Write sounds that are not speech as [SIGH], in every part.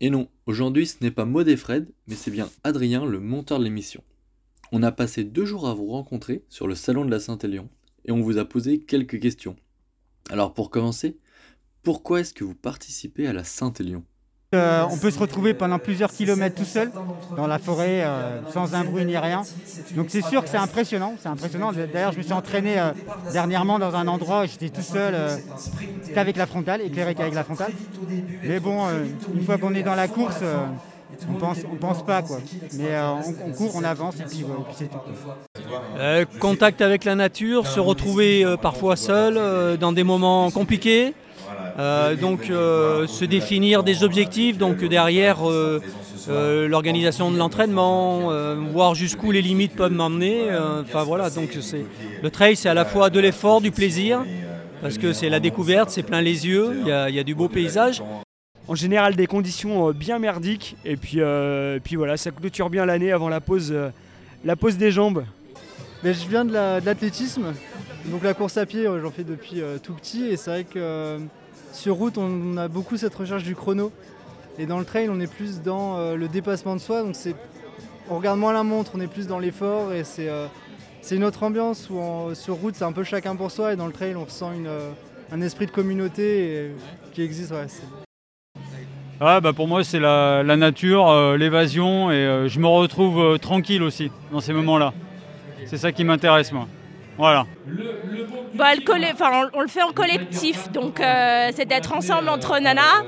Et non, aujourd'hui ce n'est pas Maud et Fred, mais c'est bien Adrien, le monteur de l'émission. On a passé deux jours à vous rencontrer sur le salon de la Saint-Élion et on vous a posé quelques questions. Alors pour commencer, pourquoi est-ce que vous participez à la Saint-Élion? Euh, on peut se retrouver pendant plusieurs kilomètres tout seul dans la forêt, euh, sans un bruit ni rien. Donc c'est sûr que c'est impressionnant. C'est impressionnant. D'ailleurs, je me suis entraîné euh, dernièrement dans un endroit où j'étais tout seul, qu'avec la frontale, éclairé qu'avec la frontale. Mais bon, une fois qu'on est dans la course, on pense, on pense pas quoi. Mais on, court, on avance et puis, c'est tout. Contact avec la nature, se retrouver parfois seul dans des moments compliqués. Euh, donc euh, se définir des objectifs, donc derrière euh, euh, l'organisation de l'entraînement, euh, voir jusqu'où les limites peuvent m'emmener. euh, Enfin voilà, donc c'est le trail, c'est à la fois de l'effort, du plaisir, parce que c'est la découverte, c'est plein les yeux, il y a, il y a du beau paysage. en général des conditions bien merdiques et puis, euh, puis voilà ça clôture bien l'année avant la pause, euh, la pause des jambes. Mais je viens de la- de l'athlétisme, donc la course à pied, j'en fais depuis euh, tout petit et c'est vrai que euh, sur route on, a beaucoup cette recherche du chrono et dans le trail on est plus dans euh, le dépassement de soi, donc c'est on regarde moins la montre, on est plus dans l'effort et c'est euh, une autre ambiance où sur route c'est un peu chacun pour soi et dans le trail on ressent euh, un esprit de communauté qui existe. Ah bah pour moi c'est la, nature, l'évasion et je me retrouve tranquille aussi dans ces moments-là. C'est ça qui m'intéresse moi. Voilà. Bah, le colle- enfin, on, on le fait en collectif, donc euh, c'est d'être ensemble entre nanas.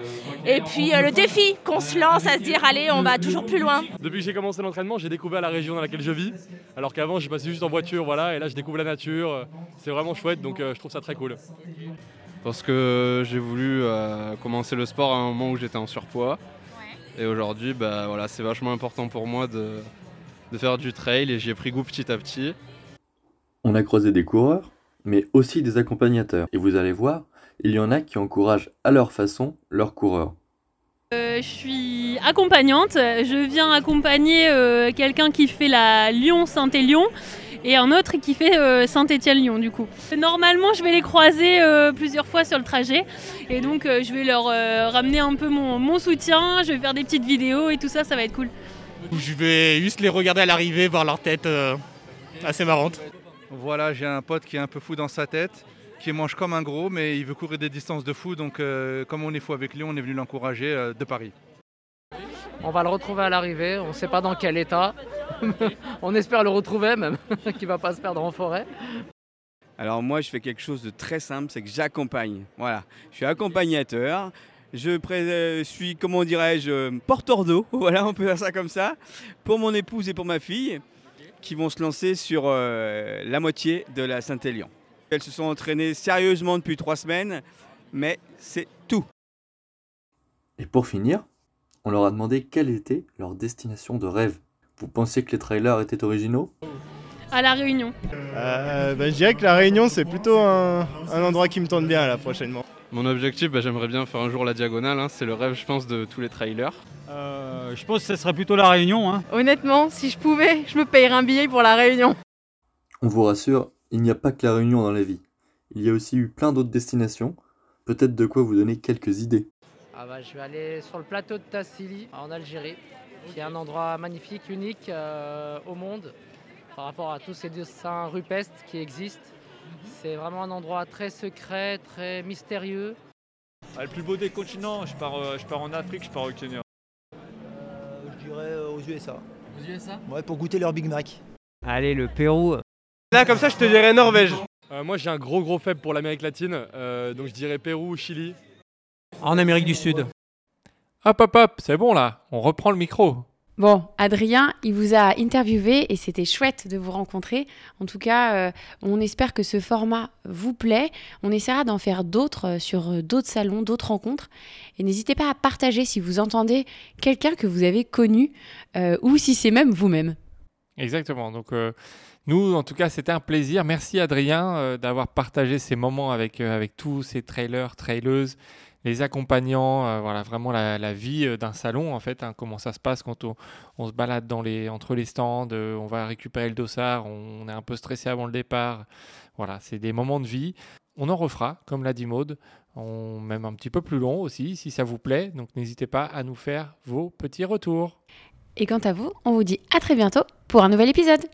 Et puis euh, le défi qu'on se lance à se dire allez, on va toujours plus loin. Depuis que j'ai commencé l'entraînement, j'ai découvert la région dans laquelle je vis. Alors qu'avant, j'ai passé juste en voiture, voilà, et là, je découvre la nature. C'est vraiment chouette, donc euh, je trouve ça très cool. Parce que j'ai voulu euh, commencer le sport à un moment où j'étais en surpoids. Et aujourd'hui, bah, voilà, c'est vachement important pour moi de, de faire du trail et j'y ai pris goût petit à petit. On a croisé des coureurs, mais aussi des accompagnateurs. Et vous allez voir, il y en a qui encouragent à leur façon leurs coureurs. Euh, je suis accompagnante. Je viens accompagner euh, quelqu'un qui fait la Lyon-Saint-Élion et un autre qui fait euh, Saint-Étienne-Lyon du coup. Normalement, je vais les croiser euh, plusieurs fois sur le trajet et donc euh, je vais leur euh, ramener un peu mon, mon soutien. Je vais faire des petites vidéos et tout ça, ça va être cool. Je vais juste les regarder à l'arrivée, voir leur tête euh, assez marrante. Voilà, j'ai un pote qui est un peu fou dans sa tête, qui mange comme un gros, mais il veut courir des distances de fou. Donc, euh, comme on est fou avec lui, on est venu l'encourager euh, de Paris. On va le retrouver à l'arrivée, on ne sait pas dans quel état. [LAUGHS] on espère le retrouver même, [LAUGHS] qu'il va pas se perdre en forêt. Alors moi, je fais quelque chose de très simple, c'est que j'accompagne. Voilà, je suis accompagnateur. Je pré- euh, suis, comment dirais-je, porteur d'eau. [LAUGHS] Voilà, on peut faire ça comme ça. Pour mon épouse et pour ma fille, qui vont se lancer sur euh, la moitié de la Saint-Élion. Elles se sont entraînées sérieusement depuis trois semaines, mais c'est tout. Et pour finir, on leur a demandé quelle était leur destination de rêve. Vous pensiez que les trailers étaient originaux? À la Réunion. Euh, bah, je dirais que la Réunion c'est plutôt un, un endroit qui me tente bien là prochainement. Mon objectif, bah, j'aimerais bien faire un jour la diagonale. hein. C'est le rêve, je pense, de tous les trailers. Euh, je pense que ce serait plutôt la Réunion. Hein. Honnêtement, si je pouvais, je me payerais un billet pour la Réunion. On vous rassure, il n'y a pas que la Réunion dans la vie. Il y a aussi eu plein d'autres destinations, peut-être de quoi vous donner quelques idées. Ah bah, je vais aller sur le plateau de Tassili en Algérie, qui est un endroit magnifique, unique euh, au monde par rapport à tous ces dessins rupestres qui existent. C'est vraiment un endroit très secret, très mystérieux. Ah, le plus beau des continents, je pars, euh, je pars en Afrique, je pars au Kenya. Je dirais euh, aux USA. Aux USA Ouais, pour goûter leur Big Mac. Allez, le Pérou. Là, comme ça, je te dirais Norvège. Euh, moi, j'ai un gros gros faible pour l'Amérique latine, euh, donc je dirais Pérou ou Chili. En Amérique du Sud. Hop hop hop, c'est bon là, on reprend le micro. Bon, Adrien, il vous a interviewé et c'était chouette de vous rencontrer. En tout cas, euh, on espère que ce format vous plaît. On essaiera d'en faire d'autres euh, sur euh, d'autres salons, d'autres rencontres. Et n'hésitez pas à partager si vous entendez quelqu'un que vous avez connu ou si c'est même vous-même. Exactement. Donc, nous, en tout cas, c'était un plaisir. Merci Adrien d'avoir partagé ces moments avec, avec tous ces trailers, traileuses les accompagnants, euh, voilà vraiment la, vie euh, d'un salon en fait, hein, comment ça se passe quand on, se balade entre les stands, euh, on va récupérer le dossard, on, est un peu stressé avant le départ. Voilà, c'est des moments de vie. On en refera, comme l'a dit Maude, on, même un petit peu plus long aussi, si ça vous plaît. Donc n'hésitez pas à nous faire vos petits retours. Et quant à vous, on vous dit à très bientôt pour un nouvel épisode.